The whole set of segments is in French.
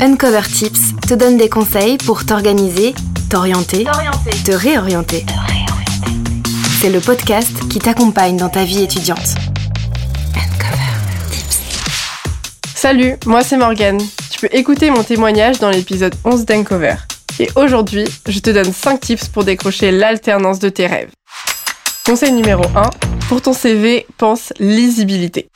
Uncover Tips te donne des conseils pour t'organiser, t'orienter, te réorienter. C'est le podcast qui t'accompagne dans ta vie étudiante. Uncover Tips. Salut, moi c'est Morgane. Tu peux écouter mon témoignage dans l'épisode 11 d'Uncover. Et aujourd'hui, je te donne 5 tips pour décrocher l'alternance de tes rêves. Conseil numéro 1. Pour ton CV, pense lisibilité.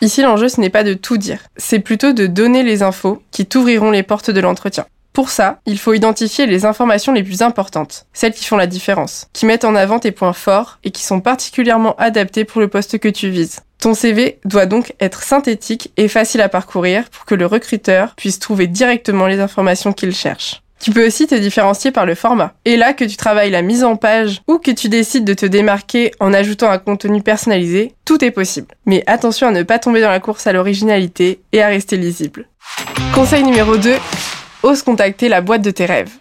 Ici, l'enjeu, ce n'est pas de tout dire, c'est plutôt de donner les infos qui t'ouvriront les portes de l'entretien. Pour ça, il faut identifier les informations les plus importantes, celles qui font la différence, qui mettent en avant tes points forts et qui sont particulièrement adaptés pour le poste que tu vises. Ton CV doit donc être synthétique et facile à parcourir pour que le recruteur puisse trouver directement les informations qu'il cherche. Tu peux aussi te différencier par le format. Et là que tu travailles la mise en page ou que tu décides de te démarquer en ajoutant un contenu personnalisé, tout est possible. Mais attention à ne pas tomber dans la course à l'originalité et à rester lisible. Conseil numéro 2, ose contacter la boîte de tes rêves.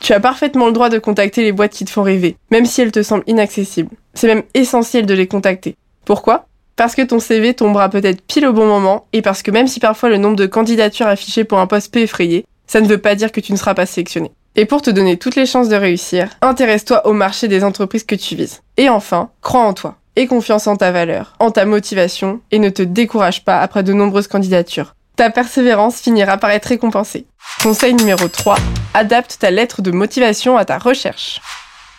Tu as parfaitement le droit de contacter les boîtes qui te font rêver, même si elles te semblent inaccessibles. C'est même essentiel de les contacter. Pourquoi? Parce que ton CV tombera peut-être pile au bon moment et parce que même si parfois le nombre de candidatures affichées pour un poste peut effrayer, ça ne veut pas dire que tu ne seras pas sélectionné. Et pour te donner toutes les chances de réussir, intéresse-toi au marché des entreprises que tu vises. Et enfin, crois en toi. Aie confiance en ta valeur, en ta motivation, et ne te décourage pas après de nombreuses candidatures. Ta persévérance finira par être récompensée. Conseil numéro 3. Adapte ta lettre de motivation à ta recherche.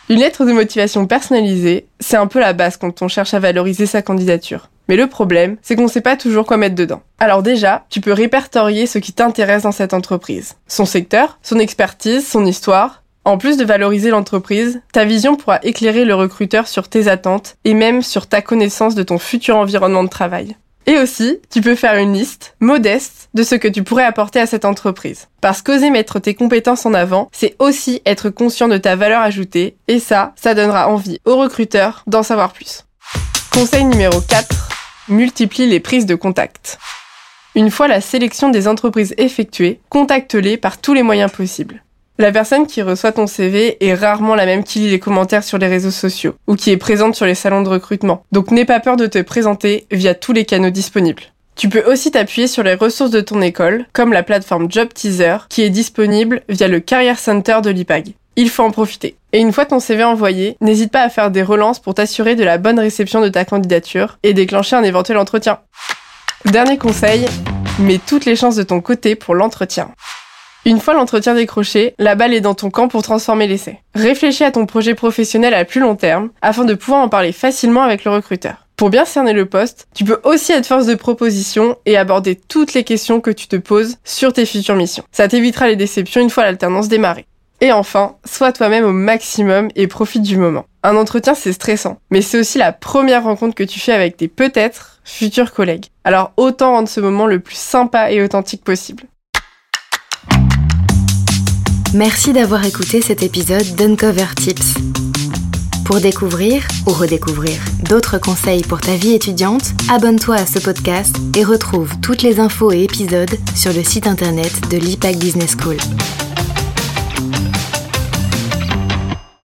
Une lettre de motivation personnalisée, c'est un peu la base quand on cherche à valoriser sa candidature. Mais le problème, c'est qu'on ne sait pas toujours quoi mettre dedans. Alors déjà, tu peux répertorier ce qui t'intéresse dans cette entreprise. Son secteur, son expertise, son histoire. En plus de valoriser l'entreprise, ta vision pourra éclairer le recruteur sur tes attentes et même sur ta connaissance de ton futur environnement de travail. Et aussi, tu peux faire une liste modeste de ce que tu pourrais apporter à cette entreprise. Parce qu'oser mettre tes compétences en avant, c'est aussi être conscient de ta valeur ajoutée, et ça, ça donnera envie aux recruteurs d'en savoir plus. Conseil numéro 4, multiplie les prises de contact. Une fois la sélection des entreprises effectuée, contacte-les par tous les moyens possibles. La personne qui reçoit ton CV est rarement la même qui lit les commentaires sur les réseaux sociaux ou qui est présente sur les salons de recrutement. Donc n'aie pas peur de te présenter via tous les canaux disponibles. Tu peux aussi t'appuyer sur les ressources de ton école, comme la plateforme Job Teaser, qui est disponible via le Career Center de l'IPAG. Il faut en profiter. Et une fois ton CV envoyé, n'hésite pas à faire des relances pour t'assurer de la bonne réception de ta candidature et déclencher un éventuel entretien. Dernier conseil, mets toutes les chances de ton côté pour l'entretien. Une fois l'entretien décroché, la balle est dans ton camp pour transformer l'essai. Réfléchis à ton projet professionnel à plus long terme afin de pouvoir en parler facilement avec le recruteur. Pour bien cerner le poste, tu peux aussi être force de proposition et aborder toutes les questions que tu te poses sur tes futures missions. Ça t'évitera les déceptions une fois l'alternance démarrée. Et enfin, sois toi-même au maximum et profite du moment. Un entretien, c'est stressant, mais c'est aussi la première rencontre que tu fais avec tes peut-être futurs collègues. Alors autant rendre ce moment le plus sympa et authentique possible. Merci d'avoir écouté cet épisode d'Uncover Tips. Pour découvrir ou redécouvrir d'autres conseils pour ta vie étudiante, abonne-toi à ce podcast et retrouve toutes les infos et épisodes sur le site internet de l'IPAC Business School.